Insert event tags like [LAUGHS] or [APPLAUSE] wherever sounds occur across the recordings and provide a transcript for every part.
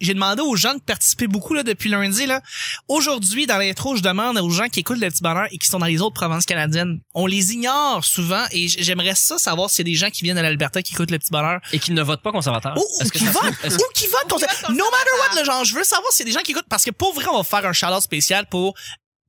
j'ai demandé aux gens de participer beaucoup là depuis lundi là. Aujourd'hui, dans l'intro, je demande aux gens qui écoutent le petit bonheur et qui sont dans les autres provinces canadiennes. On les ignore souvent et j'aimerais ça savoir s'il y a des gens qui viennent de l'Alberta qui écoutent le petit bonheur. Et qui ne votent pas conservateur. Ou, qui votent, ou qui votent votent no matter what, conservateur. le genre, je veux savoir s'il y a des gens qui écoutent, parce que pour vrai, on va faire un shout spécial pour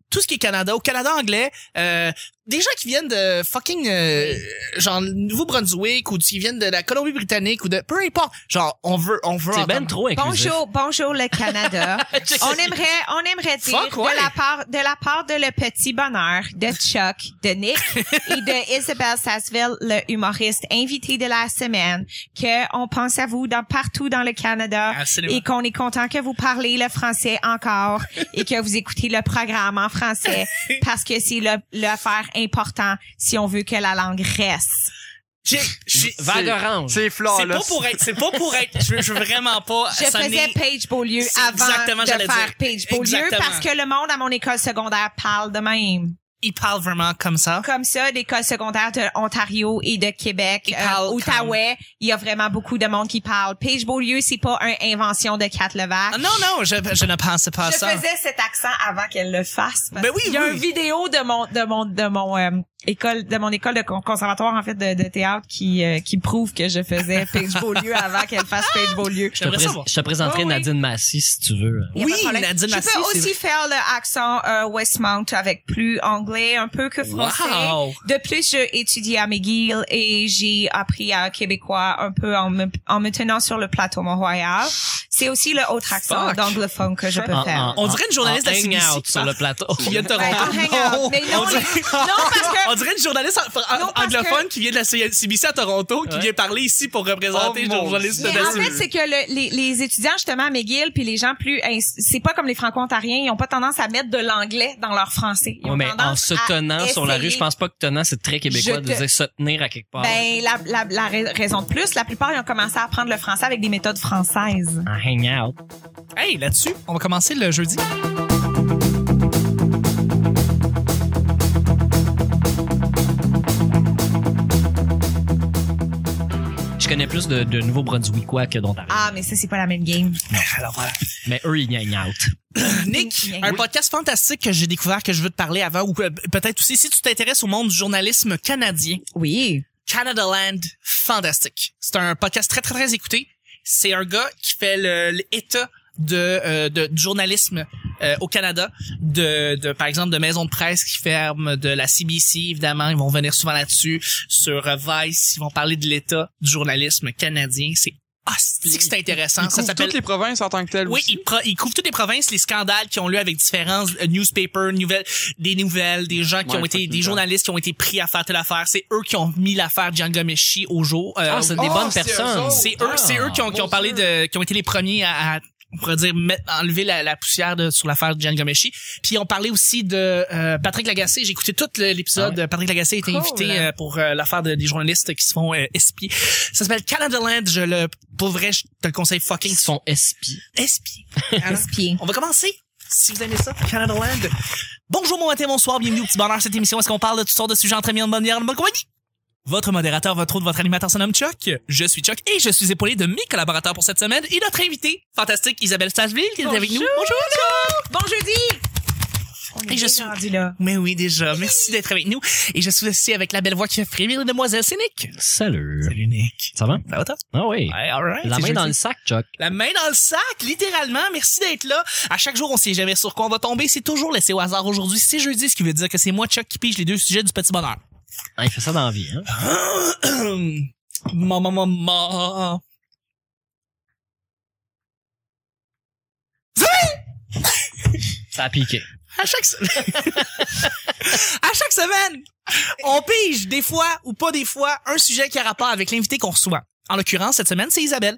tout ce qui est Canada, au Canada anglais, euh, des gens qui viennent de fucking, euh, genre, Nouveau-Brunswick, ou qui viennent de la Colombie-Britannique, ou de, peu importe, genre, on veut, on veut C'est ben trop inclusif. Bonjour, bonjour le Canada. [LAUGHS] on aimerait, on aimerait dire Fuck, ouais. de la part, de la part de le petit bonheur de Chuck, de Nick [LAUGHS] et de Isabelle Sasseville, le humoriste invité de la semaine, que on pense à vous dans partout dans le Canada Absolument. et qu'on est content que vous parlez le français encore et que vous écoutez le programme en français [LAUGHS] parce que c'est le l'affaire important si on veut que la langue reste. J'ai- Vague orange. C'est C'est pas pour être, c'est pas pour être, je veux, je veux vraiment pas [LAUGHS] Je sonner- faisais Page Beaulieu avant de faire dire. Page Beaulieu Exactement. parce que le monde à mon école secondaire parle de même. Ils parlent vraiment comme ça? Comme ça, l'école secondaire de Ontario et de Québec, euh, Outaouais, il y a vraiment beaucoup de monde qui parle. Page Beaulieu, c'est pas une invention de Kat Levac. Ah, non, non, je, je ne pensais pas à je ça. faisais cet accent avant qu'elle le fasse. Ben oui, Il y a oui. une vidéo de mon de mon de mon euh, école de mon école de con- conservatoire en fait de, de théâtre qui euh, qui prouve que je faisais Page Beaulieu avant qu'elle fasse Page Beaulieu. Je te, pré- je te présenterai Oh, oui. Nadine Massy si tu veux. Y a Oui. Nadine Je Massy, peux c'est aussi faire le accent euh, Westmount avec plus anglais un peu que français. Wow. De plus, j'ai étudié à McGill et j'ai appris à québécois un peu en me, en me tenant sur le plateau Mont-Royal. C'est aussi le autre accent d'anglophone que je peux En- faire. en- On dirait une journaliste en de sur le plateau. Vient de Ben, Toronto. en hangout. Mais non, non, parce que On dirait une journaliste en- Non, parce anglophone qui vient de la CBC à Toronto, qui Ouais. vient parler ici pour représenter Oh, le mon journaliste de Mais la en fait, c'est que le- les, les étudiants justement à McGill puis les gens plus c'est pas comme les franco-ontariens, ils ont pas tendance à mettre de l'anglais dans leur français. Ils Ouais, ont mais en se tenant sur la rue, je pense pas que tenant, c'est très québécois de dire se tenir à quelque part. Ben la, la, la rais- raison de plus, la plupart ils ont commencé à apprendre le français avec des méthodes françaises. En hangout. Hey, là-dessus, on va commencer le jeudi. Connais plus de, de Nouveau-Brunswickois que d'Ontario. Ah, mais ça c'est pas la même game. Alors voilà. Mais eux, ils hangout. [COUGHS] Nick, Oui. un podcast fantastique que j'ai découvert que je veux te parler avant ou que- peut-être aussi si tu t'intéresses au monde du journalisme canadien. Oui. Canada Land, fantastique. C'est un podcast très très très écouté. C'est un gars qui fait le- l'état de, euh, de du journalisme euh, au Canada, de, de par exemple de maisons de presse qui ferment, de la CBC évidemment, ils vont venir souvent là-dessus. Sur euh, Vice, ils vont parler de l'état du journalisme canadien. C'est ah, c'est intéressant. Il Ça couvre s'appelle toutes les provinces en tant que telles oui, aussi. il, pro- il couvre toutes les provinces, les scandales qui ont lieu avec différents euh, newspapers, nouvelles, des nouvelles, des gens qui Ouais, ont été, des journalistes qui ont été pris à faire telle affaire. C'est eux qui ont mis l'affaire Giangomeshi au jour. Euh, Ah, c'est des Oh, bonnes c'est eux personnes. c'est eux, Ah. c'est eux qui ont, qui ont mon parlé de, qui ont été les premiers à, à on pourrait dire mettre, enlever la, la poussière de, sur l'affaire de Giangomeshi. Puis on parlait aussi de euh, Patrick Lagacé. J'ai écouté tout l'épisode. Ah ouais. Patrick Lagacé a été Cool. invité euh, pour euh, l'affaire de- des journalistes qui se font euh, espier. Ça s'appelle Canada Land. Je le, pour vrai, je te le conseille fucking. Ils sont espies. Espier. [LAUGHS] Espier. On va commencer. Si vous aimez ça, Canada Land. Bonjour, bon matin, bonsoir, bienvenue au petit bonheur. Cette émission, est-ce qu'on parle de toutes sortes de sujets entre amis, en bonne en bonne compagnie? Votre modérateur, votre autre, votre animateur se nomme Chuck. Je suis Chuck et je suis épaulé de mes collaborateurs pour cette semaine et notre invité, fantastique Isabelle Stasville, qui est avec nous. Bonjour! Bon jeudi. On est Et je suis- rendu là. Mais oui, déjà. Merci d'être avec nous. Et je suis aussi avec la belle voix qui fait frémir les demoiselles, c'est Nick. Salut. Salut Nick. Ça va? Ça va toi? Ah oui. Ouais, alright. La C'est main jeudi. dans le sac, Chuck. La main dans le sac, littéralement. Merci d'être là. À chaque jour, on sait jamais sur quoi on va tomber. C'est toujours laissé au hasard. Aujourd'hui, c'est jeudi, ce qui veut dire que c'est moi, Chuck, qui pige les deux sujets du petit bonheur. Ah, il fait ça dans la vie, hein? Maman, maman. [LAUGHS] Ça a piqué. À chaque, se- [LAUGHS] à chaque semaine, on pige des fois ou pas des fois un sujet qui a rapport avec l'invité qu'on reçoit. En l'occurrence, cette semaine, c'est Isabelle.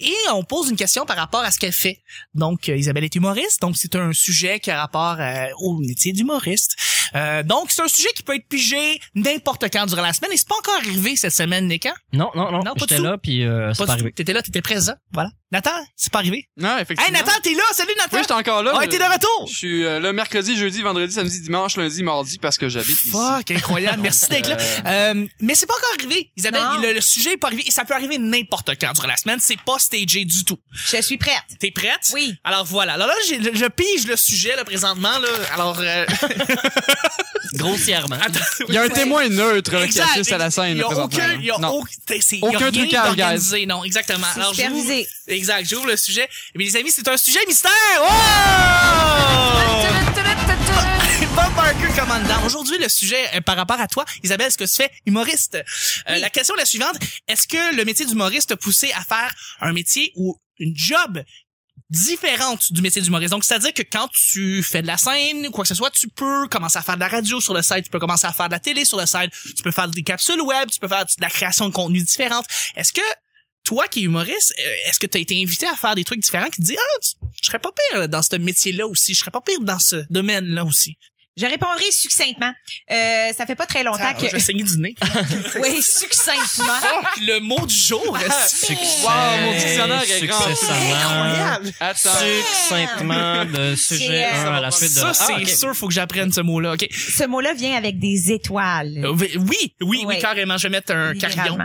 Et on pose une question par rapport à ce qu'elle fait. Donc, euh, Isabelle est humoriste, donc c'est un sujet qui a rapport euh, au métier d'humoriste. Euh, donc, c'est un sujet qui peut être pigé n'importe quand durant la semaine. Et c'est pas encore arrivé cette semaine, Nick, hein? Non, non, non. Non, J'étais là, puis euh, c'est Pas arrivé. T'étais là, t'étais présent. Voilà. Nathan, c'est pas arrivé? Non, effectivement. Hey, Nathan, t'es là! Salut, Nathan! Oui, j'étais encore là. Ouais, t'es de retour! Je suis euh, là mercredi, jeudi, vendredi, samedi, dimanche, lundi, mardi parce que j'habite ici. Fuck, incroyable. Merci d'être là. Euh, mais c'est pas encore arrivé. Isabelle, le, le sujet est pas arrivé et ça peut arriver n'importe quand durant la semaine. C'est pas stagé du tout. Je suis prête. T'es prête? Oui. Alors voilà. Alors là, j'ai- je pige le sujet, là, présentement, là. Alors, euh, [LAUGHS] [LAUGHS] Grossièrement. attends. Il y a un témoin neutre là, qui assiste à la scène. Il y a aucun, il y a. Non. aucun, c'est- il y a Aucun rien trucage, guys. d'organisé. Non, exactement. Alors, supervisé. exact, j'ouvre le sujet. Mais les amis, c'est un sujet mystère! Oh! [LAUGHS] Bob Barker commandant. Aujourd'hui, le sujet euh, par rapport à toi, Isabelle, ce que tu fais, humoriste? Euh, La question est la suivante. Est-ce que le métier d'humoriste t'a poussé à faire un métier ou une job différente du métier d'humoriste. Donc, c'est-à-dire que quand tu fais de la scène, quoi que ce soit, tu peux commencer à faire de la radio sur le site, tu peux commencer à faire de la télé sur le site, tu peux faire des capsules web, tu peux faire de la création de contenu différente. Est-ce que toi qui es humoriste, euh, est-ce que tu as été invité à faire des trucs différents qui te disent ah, je serais pas pire dans ce métier-là aussi, je serais pas pire dans ce domaine-là aussi. Je répondrai succinctement. Euh, ça fait pas très longtemps Ah, que... je vais saigner du nez. [LAUGHS] oui, succinctement. Fuck, le mot du jour. est-ce- Wow, mon dictionnaire est grand. Incroyable. Attends. Succinctement de sujet C'est, 1 à la suite de Ça, Ah, c'est ok. sûr, faut que j'apprenne ce mot-là. OK? Ce mot-là vient avec des étoiles. Euh, Oui, oui, oui, Oui. carrément. Je vais mettre un carillon.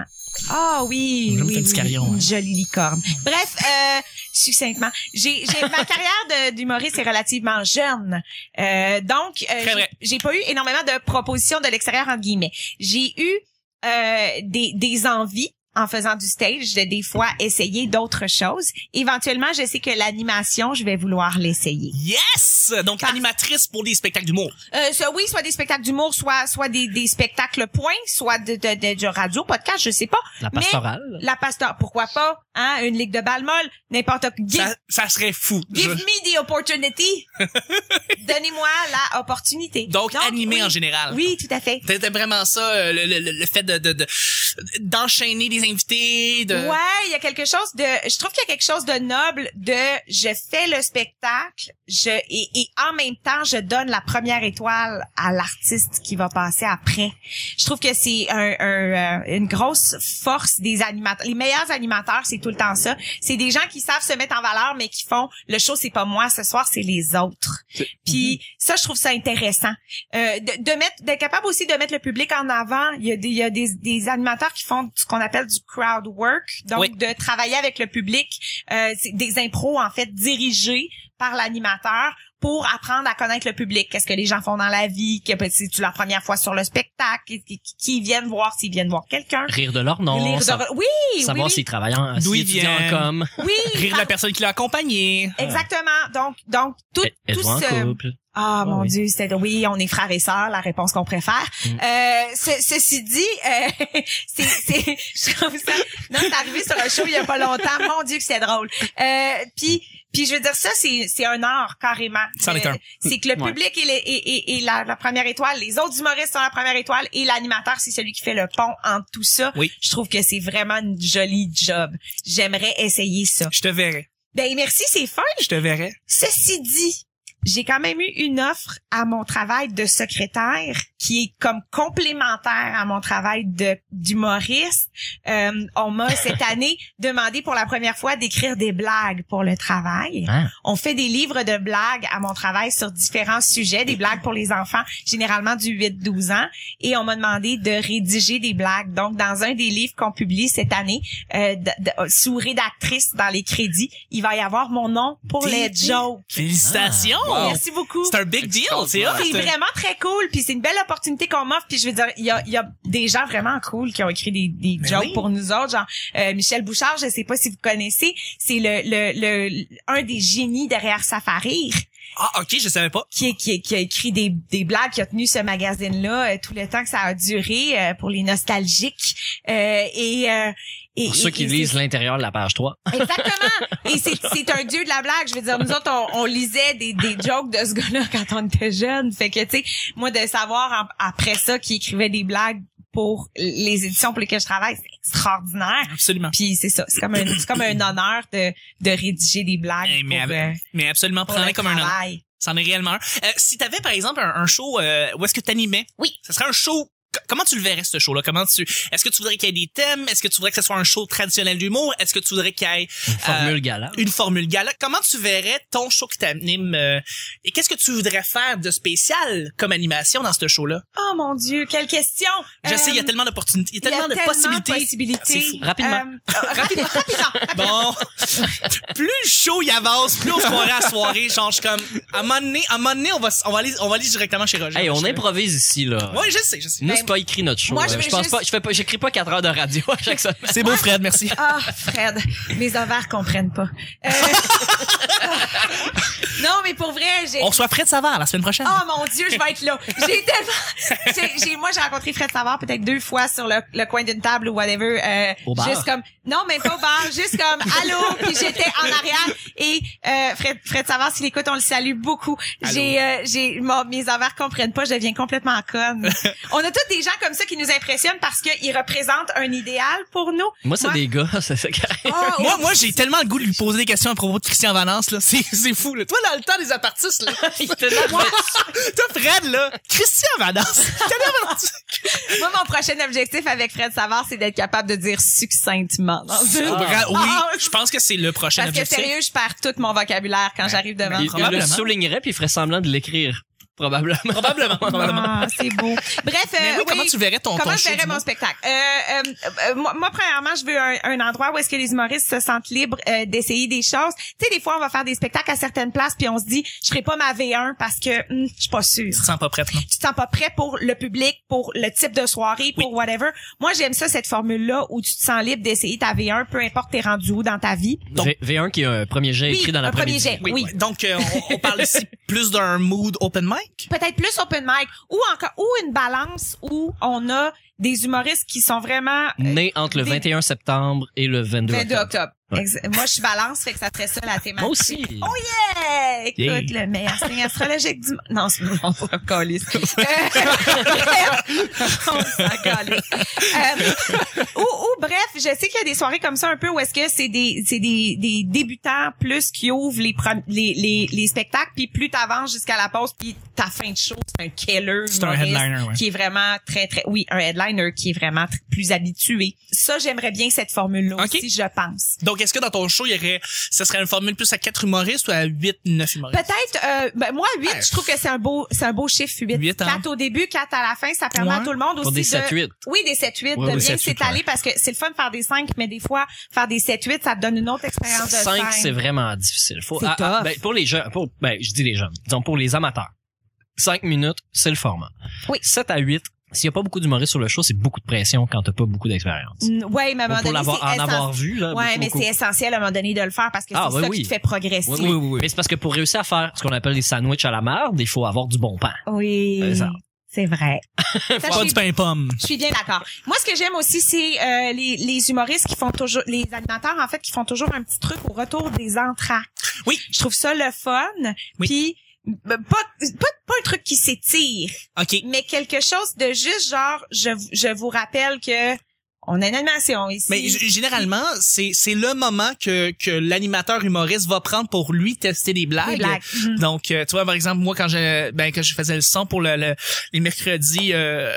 Ah oui, oui, une ouais. jolie licorne. Bref, euh, succinctement, j'ai, j'ai ma carrière de- d'humoriste est relativement jeune, euh, donc euh, j'ai pas eu énormément de propositions de l'extérieur entre guillemets. J'ai eu euh, des, des envies en faisant du stage de des fois essayer d'autres choses. Éventuellement, je sais que l'animation, je vais vouloir l'essayer. Yes! Donc, animatrice pour des spectacles d'humour. Euh, ça, oui, soit des spectacles d'humour, soit soit des, des spectacles points, soit de, de, de, de radio, podcast, je sais pas. La Mais- pastorale. La pasteur, pourquoi pas, hein, une ligue de balle molle, n'importe give, Ça, ça serait fou. give Je- me the opportunity. [LAUGHS] Donnez-moi la opportunité. Donc, animé oui. en général. Oui, tout à fait. T'étais vraiment ça, euh, le, le, le- fait de, de, de- d'enchaîner des invités, de... Ouais, il y a quelque chose de, je trouve qu'il y a quelque chose de noble de, je fais le spectacle, je et, et en même temps, je donne la première étoile à l'artiste qui va passer après. Je trouve que c'est un, un, euh, une grosse force des animateurs. Les meilleurs animateurs, c'est tout le temps ça. C'est des gens qui savent se mettre en valeur, mais qui font le show, c'est pas moi ce soir, c'est les autres. Puis ça, je trouve ça intéressant. Euh, de, de mettre, d'être capable aussi de mettre le public en avant. Il y a des, il y a des, des animateurs qui font ce qu'on appelle du crowd work, donc Oui. de travailler avec le public, euh, des impros en fait dirigés par l'animateur pour apprendre à connaître le public. Qu'est-ce que les gens font dans la vie, que ben, c'est-tu leur première fois sur le spectacle, qui, qui, qui viennent voir s'ils viennent voir quelqu'un? Rire de leur nom. De- sa- Oui, savoir oui, s'ils travaillent en, D'où s'ils ils étudient en viennent. com. oui. oui. [LAUGHS] Rire de la personne qui l'a accompagné. Exactement. Donc, donc tout, tout Êtes-vous en ce, couple? Ah Ouais, mon oui. Dieu, c'était oui, on est frères et sœurs, la réponse qu'on préfère. Mm. Euh, ce- ceci dit, euh, [LAUGHS] c'est, c'est, je trouve ça. Non, c'est arrivé sur un show il y a pas longtemps. Mon Dieu que c'est drôle. Euh, puis, puis je veux dire ça, c'est, c'est un art carrément. Euh, un. C'est que le Ouais. public est, le- est- est- est la, la première étoile, les autres humoristes sont la première étoile et l'animateur c'est celui qui fait le pont entre tout ça. Oui. Je trouve que c'est vraiment une jolie job. J'aimerais essayer ça. Je te verrai. Ben merci, c'est fin. Je te verrai. Ceci dit, j'ai quand même eu une offre à mon travail de secrétaire qui est comme complémentaire à mon travail de d'humoriste. Euh, on m'a cette [LAUGHS] année demandé pour la première fois d'écrire des blagues pour le travail. Ah. On fait des livres de blagues à mon travail sur différents sujets, des blagues pour les enfants, généralement du 8-12 ans, et on m'a demandé de rédiger des blagues. Donc, dans un des livres qu'on publie cette année, euh, de- de- sous rédactrice dans les crédits, il va y avoir mon nom pour les jokes. Félicitations! Wow. Merci beaucoup. C'est un big deal, c'est vraiment très cool, puis c'est une belle opportunité qu'on m'offre. Puis je veux dire, il y a, il y a des gens vraiment cool qui ont écrit des, des Ben jokes oui. pour nous autres, genre euh, Michel Bouchard, je sais pas si vous connaissez, c'est le, le, le un des génies derrière Safari Ah, ok, je savais pas. qui, qui, qui a écrit des, des blagues, qui a tenu ce magazine-là euh, tout le temps que ça a duré euh, pour les nostalgiques. Euh, et, euh, et, Pour ceux et- qui et lisent l'intérieur de la page 3. [LAUGHS] Exactement. Et c'est, c'est un dieu de la blague. Je veux dire, nous autres, on, on lisait des, des jokes de ce gars-là [LAUGHS] quand on était jeunes. Fait que, tu sais, moi, de savoir en- après ça qu'il écrivait des blagues pour les éditions pour lesquelles je travaille, c'est extraordinaire. Absolument. Puis c'est ça, c'est comme un, c'est comme un honneur de, de rédiger des blagues Eh, mais, pour, avec- euh, mais absolument, le comme un honneur. C'en est réellement un. Euh, si t'avais, par exemple, un, un show euh, où est-ce que t'animais, Oui. ce serait un show comment tu le verrais ce show là Comment tu Est-ce que tu voudrais qu'il y ait des thèmes? Est-ce que tu voudrais que ce soit un show traditionnel d'humour? Est-ce que tu voudrais qu'il y ait Une euh, formule gala. une formule gala? Comment tu verrais ton show qui t'anime euh, et qu'est-ce que tu voudrais faire de spécial comme animation dans ce show là Oh mon Dieu, quelle question! Je sais, il y a Euh, tellement d'opportunités, il y a il y a tellement de tellement possibilités. de possibilités. C'est fou. Rapidement. Euh, euh, rapidement, rapidement. [LAUGHS] Bon, plus le show il avance, plus on se croirait à la soirée. Genre, je suis comme, à un moment donné, à un moment donné, on va, on va aller, on va aller directement chez Roger. Hey, on improvise ici, là. Ouais, je sais, je sais. Nous, Ben, pas écrit notre show. moi, je vais je pense juste- pas, je fais pas, j'écris pas 4 heures de radio à chaque semaine. C'est beau, Fred, merci. Ah, Fred, mes ovaires comprennent pas. Euh, [LAUGHS] non, mais pour vrai, j'ai... On reçoit Fred Savard la semaine prochaine. Oh mon Dieu, je vais être là. J'ai tellement, j'ai, moi j'ai rencontré Fred Savard peut-être deux fois sur le, le coin d'une table ou whatever. Euh, Au bar? Juste comme, non même pas au bar, juste comme [LAUGHS] allô. Puis j'étais en arrière et euh, Fred, Fred Savard s'il écoute, on le salue beaucoup. J'ai, euh, j'ai, mes ovaires comprennent pas, je deviens complètement conne. [LAUGHS] on a tous des gens comme ça qui nous impressionnent parce qu'ils représentent un idéal pour nous. Moi, c'est Moi- des gars, [LAUGHS] c'est ça. Oh, Moi, moi, j'ai tellement le goût de lui poser des questions à propos de Christian Valence, là. [LAUGHS] C'est, c'est fou, là. Toi, dans le temps des apartistes, là. [LAUGHS] Toi, Fred, là. Christian Valence. Moi, mon prochain objectif avec Fred Savard, c'est d'être capable de dire succinctement. dans Bra- Ah, oui, je pense que c'est le prochain Parce que objectif. sérieux, je perds tout mon vocabulaire quand j'arrive devant. Il, il le soulignerait puis il ferait semblant de l'écrire. Probablement. Probablement, [LAUGHS] probablement. Ah, c'est beau. Bref, euh, Mais oui, comment oui. tu verrais ton, Comment ton je show? verrais mon spectacle? Euh, euh, euh, moi, moi, premièrement, je veux un, un endroit où est-ce que les humoristes se sentent libres euh, d'essayer des choses. Tu sais, des fois, on va faire des spectacles à certaines places, puis on se dit, je ferai pas ma V1 parce que hum, je suis pas sûre. Tu te sens pas prête, non? Tu te sens pas prêt pour le public, pour le type de soirée, pour whatever. Moi, j'aime ça, cette formule-là, où tu te sens libre d'essayer ta V1, peu importe t'es rendu où dans ta vie. Donc- V- V1 qui est un premier jet Oui, écrit dans un premier jet. Oui. ouais. Donc, euh, on, on parle [LAUGHS] ici plus d'un mood open mic? peut-être plus open mic ou encore ou une balance où on a des humoristes qui sont vraiment euh, Né entre le des- 21 septembre et le 22 22 octobre. octobre. Ouais. Ex- Moi, je suis balance, fait que ça serait ça la thématique. Moi aussi. Oh yeah! Écoute, Yeah. le meilleur signe astrologique du monde. Non, c'est [LAUGHS] on va coller. [LAUGHS] on s'en calisse. Euh, ou, ou bref, je sais qu'il y a des soirées comme ça un peu où est-ce que c'est des c'est des, des débutants plus qui ouvrent les, les, les, les spectacles puis plus t'avances jusqu'à la pause puis ta fin de show c'est un killer C'est un headliner, ouais. qui est vraiment très très oui un headliner qui est vraiment plus habitué ça j'aimerais bien cette formule là Ok. aussi je pense Donc, est-ce que dans ton show, il y aurait, ce serait une formule plus à quatre humoristes ou à huit, neuf humoristes? Peut-être, euh, ben moi, 8, Ouais. je trouve que c'est un beau, c'est un beau chiffre, 8. Huit, hein? 4 au début, 4 à la fin, ça permet Ouais. à tout le monde Pour aussi des de... 7-8. Oui, des 7-8, Ouais, de des bien 7-8, s'étaler ouais. parce que c'est le fun de faire des 5, mais des fois, faire des 7-8, ça te donne une autre expérience de 5, scène. c'est vraiment difficile. Faut, ah, ah, tough. ben, pour les jeunes, pour, ben, je dis les jeunes, disons pour les amateurs. 5 minutes, c'est le format. Oui. 7 à 8, s'il y a pas beaucoup d'humoristes sur le show, c'est beaucoup de pression quand t'as pas beaucoup d'expérience. Ouais, mais à un moment Pour donné, c'est en avoir vu, là. Ouais, mais c'est essentiel à un moment donné de le faire parce que Ah, c'est ça oui. qui te fait progresser. Oui, oui, oui. Mais c'est parce que pour réussir à faire ce qu'on appelle des sandwichs à la merde, il faut avoir du bon pain. Oui, C'est vrai. [LAUGHS] Ça, Pas du pain pomme. Je suis bien d'accord. Moi, ce que j'aime aussi, c'est euh, les, les humoristes qui font toujours, les animateurs en fait, qui font toujours un petit truc au retour des entractes. Oui. Je trouve ça le fun. Oui. Puis pas, pas pas un truc qui s'étire, OK. mais quelque chose de juste genre, je je vous rappelle que on a une animation ici. Mais généralement, c'est c'est le moment que que l'animateur humoriste va prendre pour lui tester des blagues. Des blagues. Mhm. Donc, euh, tu vois, par exemple, moi, quand je ben quand je faisais le son pour le, le- les mercredis. Euh,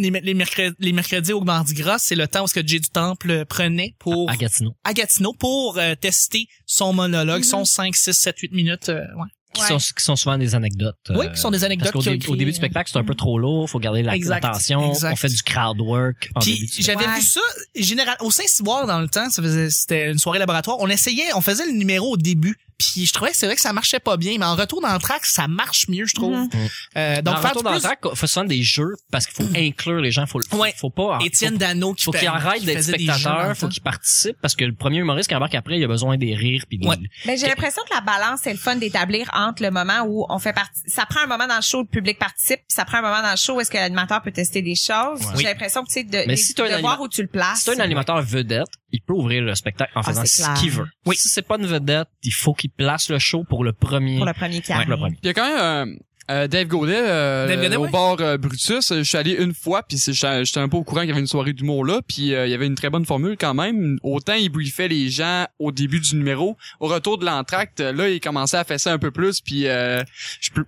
les, les, mercredis, les mercredis au Mardi Gras, c'est le temps où ce que Jay du Temple prenait pour À Gatineau. à Gatineau pour euh, tester son monologue, Mhm. son 5, 6, 7, 8 minutes. euh, ouais. Qui, Ouais. sont, qui sont souvent des anecdotes. Oui, euh, qui sont des anecdotes Parce qu'au dé- au début du euh, spectacle, c'est un peu trop lourd, faut garder l'attention, on fait du crowd work Puis j'avais Ouais. vu ça général au Saint-Cyboire dans le temps, ça faisait c'était une soirée laboratoire. On essayait, on faisait le numéro au début. Puis je trouvais que c'est vrai que ça marchait pas bien, mais en retour dans le track, ça marche mieux, je trouve. Mhm. Euh, Donc, en faire retour dans le track, faut souvent des jeux parce qu'il faut inclure les gens, faut, faut, Ouais. faut pas. Étienne faut, Dano qui faut qu'il arrête d'être des le spectateur, faut qu'il participe parce que le premier humoriste qui embarque après, il a besoin des rires puis Ouais. Ben, j'ai l'impression que la balance, c'est le fun d'établir entre le moment où on fait partie, ça prend un moment dans le show où le public participe, puis ça prend un moment dans le show où est-ce que l'animateur peut tester des choses. Ouais. J'ai l'impression que, tu sais, de, Mais de- si voir où tu le places. Si t'es un animateur vedette, il peut ouvrir le spectacle en Ah, faisant ce qu'il veut. Si c'est pas une vedette, il faut qu'il place le show pour le premier. Pour le premier qui Ouais, arrive. le premier. Il y a quand même euh, Dave Godet, euh, Dave Godet, au ouais. bar euh, Brutus, je suis allé une fois, puis j'étais un peu au courant qu'il y avait une soirée d'humour là, puis euh, il y avait une très bonne formule quand même. Autant il briefait les gens au début du numéro, au retour de l'entracte, là il commençait à fesser un peu plus, puis euh,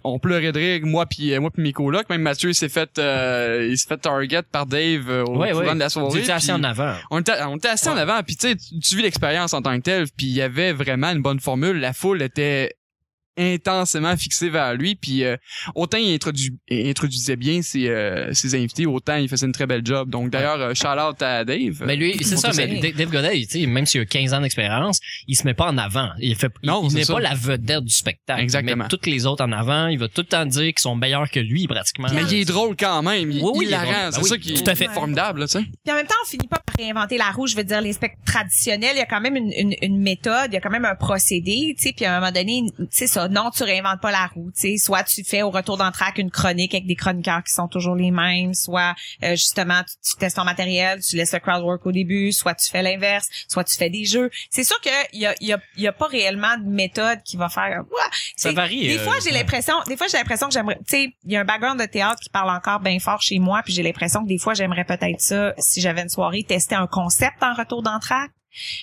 on pleurait de rire, moi puis euh, moi puis mes colocs. Même Mathieu il s'est fait euh, il s'est fait target par Dave au Ouais, courant ouais. de la soirée. étiez assis puis- en avant. on était, on était assis en avant, puis tu sais, tu- tu vis l'expérience en tant que tel, puis il y avait vraiment une bonne formule. La foule était intensément fixée vers lui, puis euh, autant il introdu- il introduisait bien ses, euh, ses invités, autant il faisait une très belle job. Donc d'ailleurs, euh, shout out à Dave. Mais lui, c'est ça, mais. Dave Dave Godet, tu sais, même s'il a 15 ans d'expérience, il se met pas en avant. Il fait, il- Non, il n'est ça. pas la vedette du spectacle. Exactement. Il met toutes les autres en avant. Il va tout le temps dire qu'ils sont meilleurs que lui, pratiquement. Mais il est drôle quand même, il, Oui, oui, il il est. Ben C'est oui, ça qui tout à fait. est formidable, là, tu sais. Puis en même temps, on finit pas par réinventer la roue. Je veux dire, les spectacles traditionnels, il y a quand même une, une, une méthode, il y a quand même un procédé, tu sais. Puis à un moment donné, tu sais ça, non, tu réinventes pas la roue, tu sais. Soit tu fais au retour d'entraque une chronique avec des chroniqueurs qui sont toujours les mêmes, soit euh, justement tu, tu testes ton matériel, tu laisses le crowd work au début, soit tu fais l'inverse, soit tu fais des jeux. C'est sûr que il y a, y a, y a pas réellement de méthode qui va faire. Ouah! Ça varie, Des euh, fois, j'ai ouais. l'impression, des fois j'ai l'impression que j'aimerais, tu sais, il y a un background de théâtre qui parle encore bien fort chez moi, puis j'ai l'impression que des fois j'aimerais peut-être ça si j'avais une soirée tester un concept en retour d'entraque?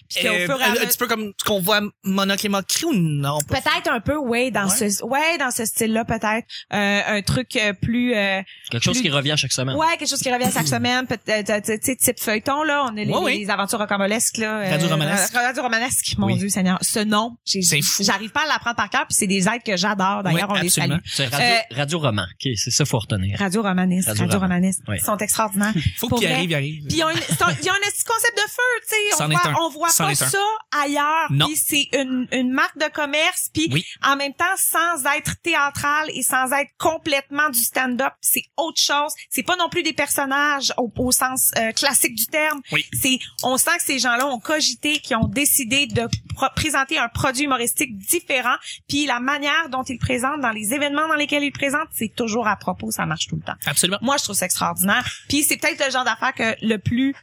Puis qu'au Euh, fur et à un petit peu comme ce qu'on voit Moquerie ou non? Peut-être un peu, ouais, dans Ouais. ce, ouais, dans ce style-là, peut-être Euh, un truc euh, plus, euh, Quelque chose plus- qui revient chaque semaine. ouais, quelque chose qui revient chaque semaine, peut-être, euh, tu sais, type feuilleton là, on a les, Ouais, les aventures rocambolesques là, euh, Radio romanesque. Radio romanesque, mon Oui. Dieu Seigneur, ce nom, j'ai- C'est fou. j'arrive pas à l'apprendre par cœur, puis c'est des êtres que j'adore. D'ailleurs, Ouais, on les salue. absolument. C'est radio, Euh, radio roman. OK, c'est ça, faut retenir. Radio romanesque, Radio Radio, roman. romanesque, Ouais. ils sont extraordinaires. Faut Pour qu'il vrai. arrive, il arrive. Puis ils ont une- c'est un- il y a un petit concept de feu, tu sais. On voit, pas ça ailleurs. Non. Puis c'est une, une marque de commerce. Puis Oui. en même temps, sans être théâtral et sans être complètement du stand-up, c'est autre chose. C'est pas non plus des personnages au, au sens euh, classique du terme. Oui. C'est, on sent que ces gens-là ont cogité, qui ont décidé de présenter un produit humoristique différent. Puis la manière dont ils présentent dans les événements dans lesquels ils présentent, c'est toujours à propos. Ça marche tout le temps. Absolument. Moi, je trouve ça extraordinaire. Puis c'est peut-être le genre d'affaire que le plus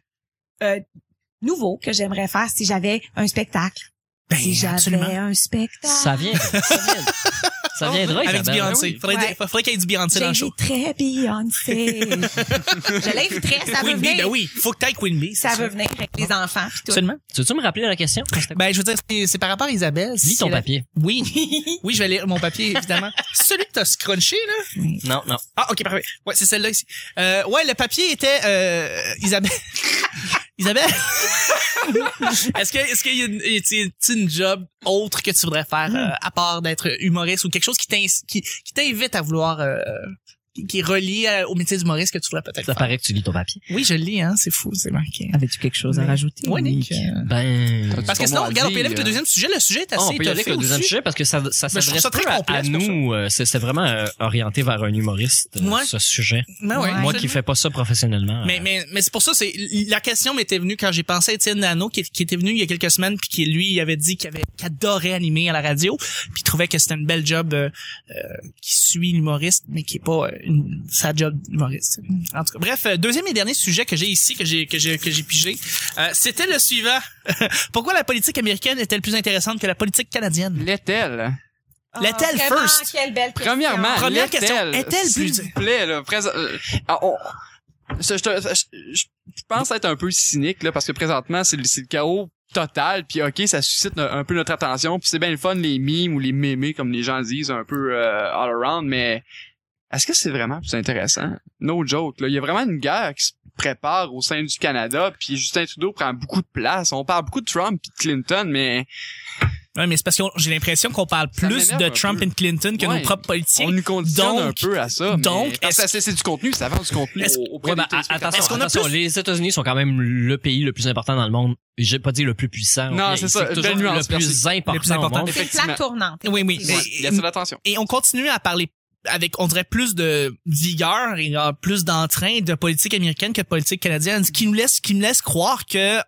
euh, nouveau que j'aimerais faire si j'avais un spectacle. Ben, si j'avais un spectacle. Ça vient, ça vient, ça viendra, Avec du. Beyoncé. Oui. Faudrait, Ouais. faudrait qu'il y ait du Beyoncé dans le show. J'inviterais Beyoncé. [LAUGHS] je l'inviterais, ça veut Queen Bee, venir. ben oui. Faut que t'ailles Queen Bee. Ça sûr. veut venir avec les enfants tout. Absolument. Tu veux-tu me rappeler la question? Ben, je veux dire, c'est- par rapport à Isabelle. Lis ton papier. Oui. [LAUGHS] Oui, je vais lire mon papier, évidemment. [LAUGHS] Celui que t'as scrunché, là? Non, non. Ah, ok, parfait. Ouais, c'est celle-là ici. Euh, ouais, le papier était, euh, Isabelle. Isabelle? [LAUGHS] est-ce que, est-ce qu'il y a une, y une job autre que tu voudrais faire, euh, à part d'être humoriste ou quelque chose qui t'in- qui, qui t'invite à vouloir, euh, qui- est relié à- au métier d'humoriste que tu voudrais peut-être Ça faire? paraît que tu lis ton papier. Oui, je le lis, hein, c'est fou, c'est marqué. Avais-tu quelque chose à Mais- rajouter? Ouais, Nick? euh, Ben... Parce que sinon, regarde, on peut y aller avec le deuxième sujet. Le sujet est Ah, assez on peut y aller avec le deuxième sujet parce que ça, ça je trouve s'adresse ça très peu à, pour nous. euh, C'est c'est vraiment euh, orienté vers un humoriste, euh, Ouais. ce sujet. Ben ouais, Ouais. Moi qui fais pas ça professionnellement. Mais, euh, mais, mais c'est pour ça, c'est la question m'était venue quand j'ai pensé à Étienne Nano, qui, qui était venu il y a quelques semaines, puis qui lui il avait dit qu'il avait qu'il adorait animer à la radio, puis il trouvait que c'était une belle job euh, euh, qui suit l'humoriste, mais qui est pas euh, une, sa job d'humoriste. En tout cas, bref, euh, deuxième et dernier sujet que j'ai ici, que j'ai que j'ai que j'ai pigé, euh, c'était le suivant. [LAUGHS] Pourquoi la politique américaine est-elle plus intéressante que la politique canadienne? L'est-elle? L'est-elle Ah, vraiment, first? Quelle belle question. Premièrement, Première l'est-elle? question, est-elle S'il plus- vous plaît, là, présent- euh, ah, je, je, je- je- je pense être un peu cynique, là, parce que présentement, c'est le, c'est le chaos total, puis ok, ça suscite un, un peu notre attention, puis c'est bien le fun, les mimes ou les mémés, comme les gens disent, un peu euh, all around, mais est-ce que c'est vraiment plus intéressant? No joke, là. Il y a vraiment une guerre qui se prépare au sein du Canada, puis Justin Trudeau prend beaucoup de place. On parle beaucoup de Trump et de Clinton, mais Ouais, mais c'est parce que j'ai l'impression qu'on parle plus de Trump et de Clinton que Ouais. nos propres politiciens. on nous conditionne Donc- un peu à ça. mais- donc, c'est du contenu, ça vend du contenu auprès Ouais, ben, des téléspectateurs. attention, Est-ce qu'on a attention, plus- les États-Unis sont quand même le pays le plus important dans le monde. J'ai pas dit le plus puissant. Non, c'est ça, toujours nuance, le plus important, Le plus important. C'est tournante. Oui, oui. Ouais, y a l'attention. et on continue à parler avec, on dirait, plus de vigueur et euh, plus d'entrain de politique américaine que de politique canadienne, ce qui nous laisse, qui me laisse croire que Mais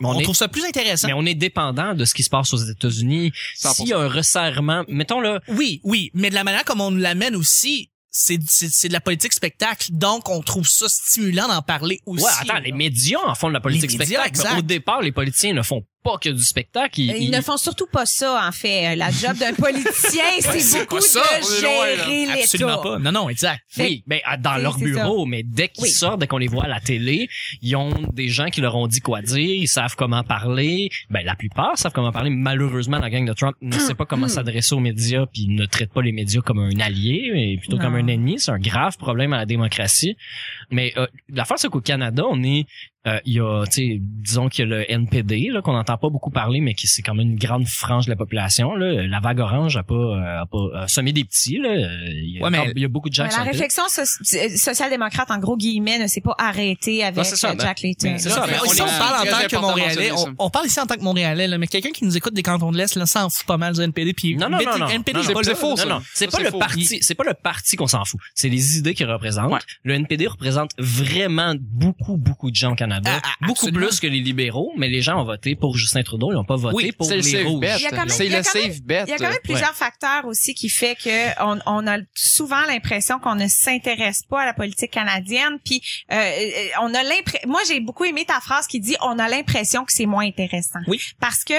on, on est- trouve ça plus intéressant. Mais on est dépendant de ce qui se passe aux États-Unis. 100%. S'il y a un resserrement, mettons là, Oui, oui, mais de la manière comme on nous l'amène aussi, c'est, c'est, c'est de la politique spectacle. Donc, on trouve ça stimulant d'en parler aussi. ouais, attends, les médias en font de la politique médias, spectacle. exact. Au départ, les politiciens ne font pas que du spectacle. Ils, Ils ne font surtout pas ça, en fait. La job d'un politicien, [LAUGHS] c'est beaucoup ça, de gérer l'État. Absolument pas. Non, non, exact. Oui, à- dans leur bureau, mais dès qu'ils Oui. sortent, dès qu'on les voit à la télé, ils ont des gens qui leur ont dit quoi dire, ils savent comment parler. Ben la plupart savent comment parler. Malheureusement, la gang de Trump ne sait pas comment s'adresser aux médias, puis ne traite pas les médias comme un allié, mais plutôt Non. comme un ennemi. C'est un grave problème à la démocratie. Mais euh, l'affaire c'est qu'au Canada, on est euh, il y a, tu sais, disons qu'il y a le NPD là qu'on n'entend pas beaucoup parler, mais qui c'est quand même une grande frange de la population. Là, la vague orange a pas, euh, a pas a semé des petits. Là, il y a, Ouais, mais- il y a beaucoup de gens Mais qui la réflexion so- social-démocrate, en gros guillemets, ne s'est pas arrêtée avec Non, c'est ça, euh, ben, Jack Layton. c'est ça, Mais ben, ici, on parle en tant que Montréalais. On, parle ici en tant que Montréalais, là, mais quelqu'un qui nous écoute des cantons de l'Est, là, s'en fout pas mal du NPD. Puis Non, non, non, non. NPD, Non, est non, pas c'est là. faux, ça. Non, non, c'est pas c'est le parti, c'est pas le parti qu'on s'en fout. C'est les idées qu'il représente. Le NPD représente vraiment beaucoup, beaucoup de gens au Canada. Ah, ah, beaucoup absolument. plus que les libéraux, mais les gens ont voté pour Justin Trudeau, ils ont pas voté Oui, pour C'est le les safe rouges. bet. Il y a quand même- C'est il y a le quand même- safe bet. Il y a quand même plusieurs facteurs aussi qui fait que on, on a souvent l'impression qu'on ne s'intéresse pas à la politique canadienne. Puis euh, euh, on a l'impression. Moi, j'ai beaucoup aimé ta phrase qui dit on a l'impression que c'est moins intéressant. Oui. Parce que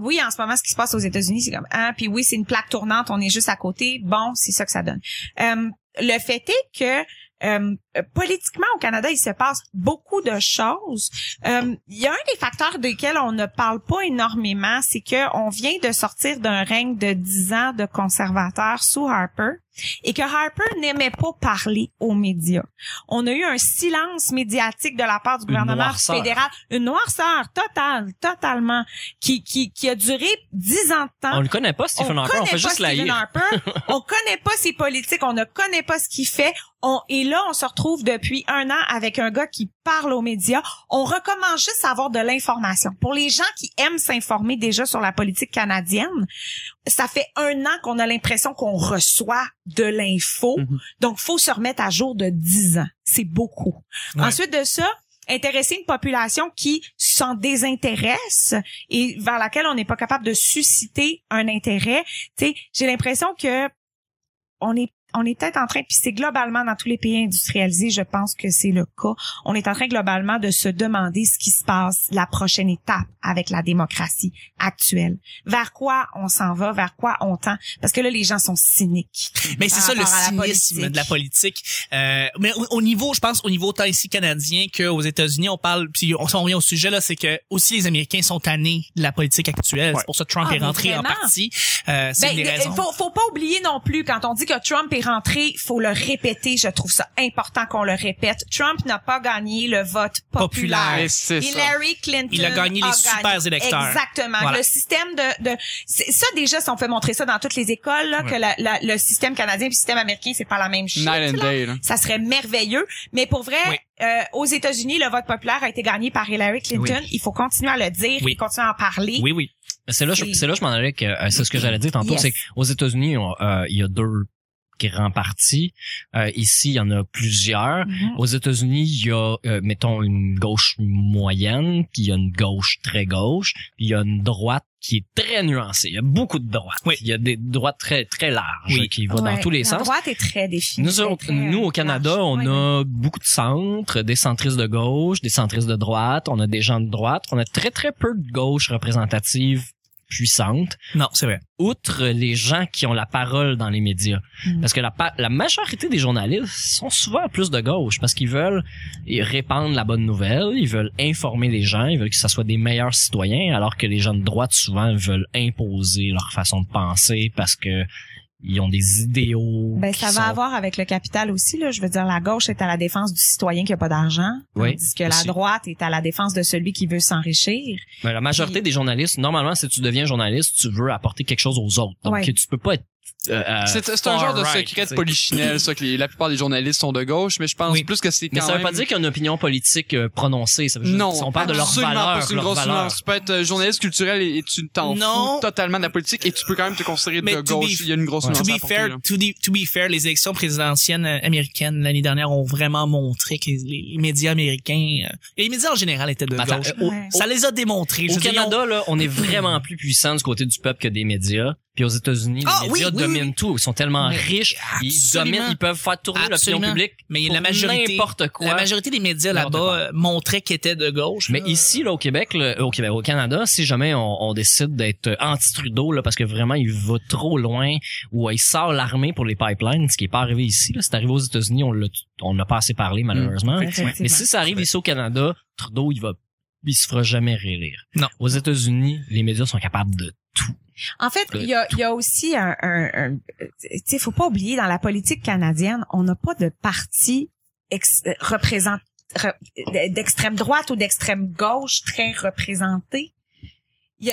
oui, en ce moment, ce qui se passe aux États-Unis, c'est comme ah, puis oui, c'est une plaque tournante. On est juste à côté. Bon, c'est ça que ça donne. Euh, le fait est que euh, politiquement au Canada, il se passe beaucoup de choses. Euh, Il y a un des facteurs desquels on ne parle pas énormément, c'est que on vient de sortir d'un règne de 10 ans de conservateurs sous Harper et que Harper n'aimait pas parler aux médias. On a eu un silence médiatique de la part du Une gouvernement noirceur. fédéral, une noirceur totale, totalement, qui, qui, qui a duré 10 ans de temps On le connaît pas, Stephen on Harper, on fait juste Stephen. Harper, [LAUGHS] on connaît pas ses politiques, on ne connaît pas ce qu'il fait. On, et là, on se retrouve depuis un an avec un gars qui parle aux médias. On recommence juste à avoir de l'information. Pour les gens qui aiment s'informer déjà sur la politique canadienne, ça fait un an qu'on a l'impression qu'on reçoit de l'info. Mhm. Donc, faut se remettre à jour de 10 ans. C'est beaucoup. Ouais. Ensuite de ça, intéresser une population qui s'en désintéresse et vers laquelle on n'est pas capable de susciter un intérêt. Tu sais, j'ai l'impression que on est on est peut-être en train, puis c'est globalement dans tous les pays industrialisés, je pense que c'est le cas. On est en train globalement de se demander ce qui se passe, la prochaine étape avec la démocratie actuelle. Vers quoi on s'en va, vers quoi on tend, parce que là les gens sont cyniques. Mais c'est ça le cynisme de la politique. Euh, mais au, au niveau, je pense, au niveau tant ici canadien qu'aux États-Unis, on parle, puis on s'en revient au sujet là, c'est que aussi les Américains sont tannés de la politique actuelle. Ouais. C'est pour ça que Trump Ah, est rentré en partie. Euh, c'est Ben, une des raisons. faut, faut pas oublier non plus quand on dit que Trump est rentré, faut le répéter. Je trouve ça important qu'on le répète. Trump n'a pas gagné le vote populaire. Ça. Clinton Il a gagné les super électeurs. Exactement. Voilà. Le système de, de c'est- ça déjà, si on fait montrer ça dans toutes les écoles, là, Ouais. que la- la- le système canadien et le système américain, c'est pas la même chose. Night and day, là. Ça serait merveilleux. Mais pour vrai, Oui. euh, aux États-Unis, le vote populaire a été gagné par Hillary Clinton. Il faut continuer à le dire Oui. et continuer à en parler. Oui, oui. C'est là, je- C'est- là, je m'en allais que, euh, c'est ce que j'allais dire tantôt, Yes. c'est qu'aux États-Unis, euh, il y a deux grands partis. Euh, ici, il y en a plusieurs. Mhm. Aux États-Unis, il y a, euh, mettons, une gauche moyenne, puis il y a une gauche très gauche, puis il y a une droite qui est très nuancée. Il y a beaucoup de droites. Oui. Il y a des droites très très larges Oui. qui vont dans tous les la sens. droite est très définie. Nous, très, autres- très, nous au euh, Canada, large. on a beaucoup de centres, des centristes de gauche, des centristes de droite, on a des gens de droite, on a très très peu de gauche représentative puissante, Non, c'est vrai. outre les gens qui ont la parole dans les médias. Mm. Parce que la, la majorité des journalistes sont souvent plus de gauche parce qu'ils veulent répandre la bonne nouvelle, ils veulent informer les gens, ils veulent que ça soit des meilleurs citoyens, alors que les gens de droite souvent veulent imposer leur façon de penser parce que ils ont des idéaux. Ben, ça sont- va avoir avec le capital aussi, là. Je veux dire, la gauche est à la défense du citoyen qui a pas d'argent. Oui, Tandis que la droite est à la défense de celui qui veut s'enrichir. Mais la majorité Puis- des journalistes, normalement, si tu deviens journaliste, tu veux apporter quelque chose aux autres. Donc, tu peux pas être euh, C'est c'est un genre de right, secret polichinelle, ça, que les- la plupart des journalistes sont de gauche, mais je pense Oui. plus que c'est quand Mais ça veut même... pas dire qu'il y a une opinion politique euh, prononcée. Ça veut Non, on parle de leurs absolument pas, une grosse nuance. Tu peux être euh, journaliste culturel et, et tu t'en Non. fous totalement de la politique et tu peux quand même te considérer Mais de to be- gauche. Il y a une grosse Ouais. To be apporter, fair, to, be- to be fair, les élections présidentielles américaines l'année dernière ont vraiment montré que les, les médias américains euh, et les médias en général étaient de Attends, gauche. euh, au-. Ça les a démontrés. Au Canada, là, on est vraiment plus puissant du côté du peuple que des médias. Puis aux États-Unis, Ah, les médias oui, dominent oui. tout. Ils sont tellement Mais riches, ils dominent, ils peuvent faire tourner l'opinion publique. Mais pour la majorité, n'importe quoi. la majorité des médias là-bas euh, montraient qu'ils étaient de gauche. Mais là. ici, là, au Québec, là, au Québec, au Canada, si jamais on, on décide d'être anti-Trudeau, là, parce que vraiment, il va trop loin, ou il sort l'armée pour les pipelines, ce qui est pas arrivé ici, là, c'est arrivé aux États-Unis, on l'a, on n'a pas assez parlé, malheureusement. Effectivement. Mais si ça arrive ici au Canada, Trudeau, il va, il se fera jamais réélire. Non. Aux États-Unis, les médias sont capables de En fait, il y a, il y a aussi un, un, un- tu sais, faut pas oublier dans la politique canadienne, on n'a pas de parti ex- euh, représent re- d'extrême droite ou d'extrême gauche très représenté.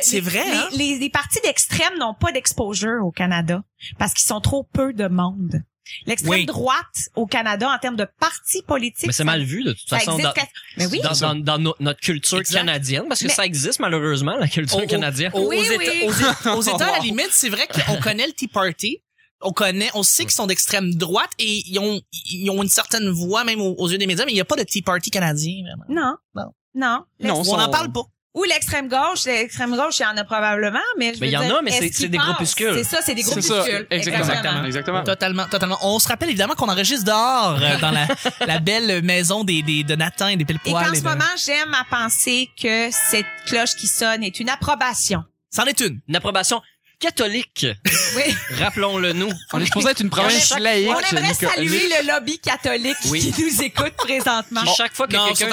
C'est les- vrai, les, hein? les, les partis d'extrême n'ont pas d'exposure au Canada parce qu'ils sont trop peu de monde. L'extrême Oui. droite au Canada en termes de partis politiques, Mais c'est mal vu, de toute ça façon, existe dans, Mais oui. dans, dans, dans no- notre culture Exact. canadienne, parce que Mais- ça existe malheureusement, la culture Au- canadienne. Aux, Oui, aux oui. États, aux États- aux États, à la [LAUGHS] limite, c'est vrai qu'on connaît le Tea Party. On connaît, on sait qu'ils sont d'extrême droite et ils ont, ils ont une certaine voix même aux, aux yeux des médias, mais il n'y a pas de Tea Party canadien, vraiment. Non. Non. Non. Non, On n'en parle pas. Ou l'extrême gauche, l'extrême gauche, il y en a probablement, mais je Mais veux il y en dire, a, mais c'est- est-ce c'est qu'ils des groupuscules. C'est ça, c'est des C'est ça, groupuscules. exactement. Exactement. Totalement, totalement. On se rappelle évidemment qu'on enregistre dehors, euh, dans la, [LAUGHS] la belle maison des, des, de Nathan et des pile Et poils. qu'en ce moment, j'aime à penser que cette cloche qui sonne est une approbation. C'en est une. Une approbation catholique. Oui. Rappelons-le nous. On est supposé être une province On laïque. On aimerait saluer le lobby catholique Oui. qui nous écoute présentement. Chaque fois que quelqu'un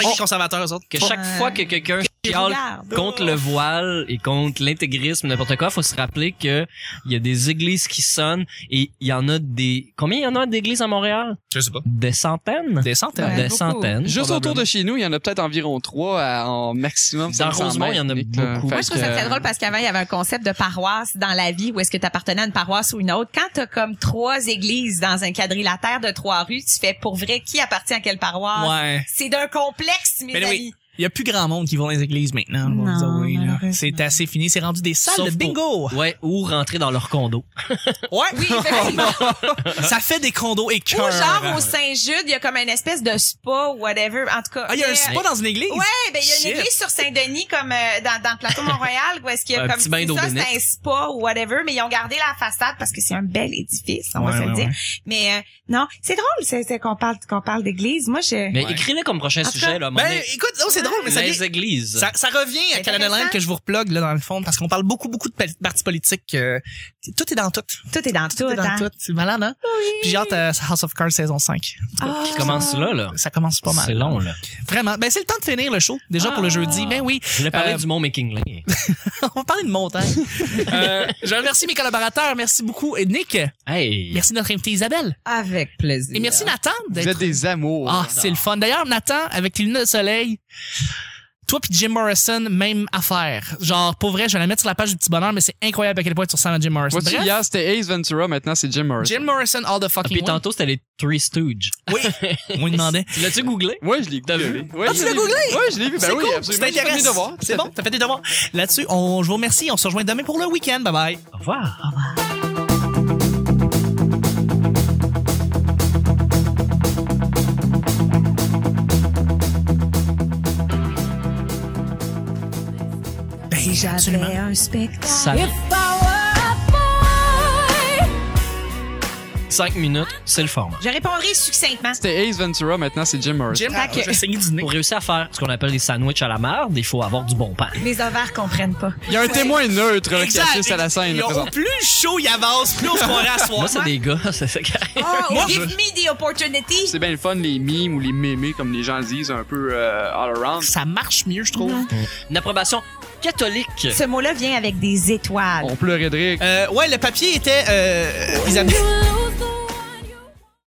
autres. que chaque fois que quelqu'un chiale contre le voile et contre l'intégrisme n'importe quoi, faut se rappeler que il y a des églises qui sonnent et il y en a des combien il y en a d'églises à Montréal? Je sais pas. Des centaines? Des centaines. Ouais, des centaines. Juste autour de chez nous, il y en a peut-être environ trois en maximum. Dans 500 Rosemont, il y en a beaucoup. Moi, je trouve ça très drôle parce qu'avant, il y avait un concept de paroisse dans la vie où est-ce que tu appartenais à une paroisse ou une autre. Quand t'as comme trois églises dans un quadrilatère de trois rues, tu fais pour vrai qui appartient à quelle paroisse? Ouais. C'est d'un complexe, mes Mais amis. oui. Il y a plus grand monde qui vont dans les églises maintenant. on va Non, vous avouer, là. malheureusement. C'est assez fini. C'est rendu des salles Sauf de bingo. pour- ouais, ou rentrer dans leur condo. [LAUGHS] Ouais. Oui, effectivement. [LAUGHS] Ça fait des condos et Ou genre au Saint-Jude, il y a comme une espèce de spa ou whatever. En tout cas. Ah, il y a un mais, spa dans une église? Ouais, ben il y a une Shit. église sur Saint-Denis comme euh, dans, dans le plateau Mont-Royal où est-ce qu'il y a Un comme petit bain c'est d'eau ça, bénite. c'est un spa ou whatever, mais ils ont gardé la façade parce que c'est un bel édifice, on Ouais, va se ouais, le dire. ouais. Mais euh, non, c'est drôle c'est, c'est qu'on parle qu'on parle d'église. Moi je Mais Ouais. écris-le comme prochain En tout sujet cas, là. à un moment Ben, donné. écoute, oh, c'est drôle, mais ça, les vient- églises. ça, ça revient à Canada Land intéressant. que je vous replogue, là, dans le fond, parce qu'on parle beaucoup, beaucoup de pa- partis politiques. euh, tout est dans tout. tout est dans tout. Tout est dans hein. tout. C'est malade, hein? Puis j'ai hâte à House of Cards saison 5. Ah. Qui commence là là. Ça commence pas mal. C'est long là. Vraiment. Ben, c'est le temps de finir le show. Déjà pour le Ah. jeudi. Ben oui. Je voulais parler Euh, du mont McKinley. [LAUGHS] On va parler de montagne. [LAUGHS] euh, je remercie mes collaborateurs. Merci beaucoup. Et Nick, Hey. merci de notre invité Isabelle. Avec plaisir. Et merci Nathan Vous d'être êtes des amours. Ah, c'est le fun. D'ailleurs, Nathan, avec tes lunettes de soleil, toi puis Jim Morrison, même affaire. Genre, pour vrai, je vais la mettre sur la page du petit bonheur, mais c'est incroyable à quel point tu ressembles à Jim Morrison. Bref, hier, c'était Ace Ventura, maintenant, c'est Jim Morrison. Jim Morrison all the Ah, fucking Puis way. tantôt c'était les Three Stooges. Oui, [LAUGHS] on lui demandait. Tu l'as-tu googlé? Ouais, je l'ai vu? Ouais, Ah, je tu l'as l'ai vu. googlé? Ouais, je l'ai vu. Ben c'est oui, cool, absolument. J'ai fait mes intéressant. devoirs. C'est bon, t'as fait tes devoirs. Là-dessus, on, je vous remercie. On se rejoint demain pour le week-end. Bye bye. Au revoir. Ben, absolument. J'avais un spectacle. Ça... Cinq minutes, c'est le format. Je répondrai succinctement. C'était Ace Ventura, maintenant, c'est Jim Morrison. Jim, saigner du nez. Pour réussir à faire ce qu'on appelle des sandwichs à la merde, il faut avoir du bon pain. Les ovaires comprennent pas. Il y a un témoin neutre là, qui assiste à la scène. Là, Au plus chaud il avance, plus on se croirait à soir. Moi, c'est des gars, [LAUGHS] c'est ça qui arrive. Oh, Moi, give je- me the opportunity. C'est bien le fun, les mimes ou les mémés, comme les gens le disent, un peu euh, all around. Ça marche mieux, je trouve. Une approbation catholique. Ce mot-là vient avec des étoiles. On pleurait de rire. Euh, ouais, le papier était euh, Isabelle.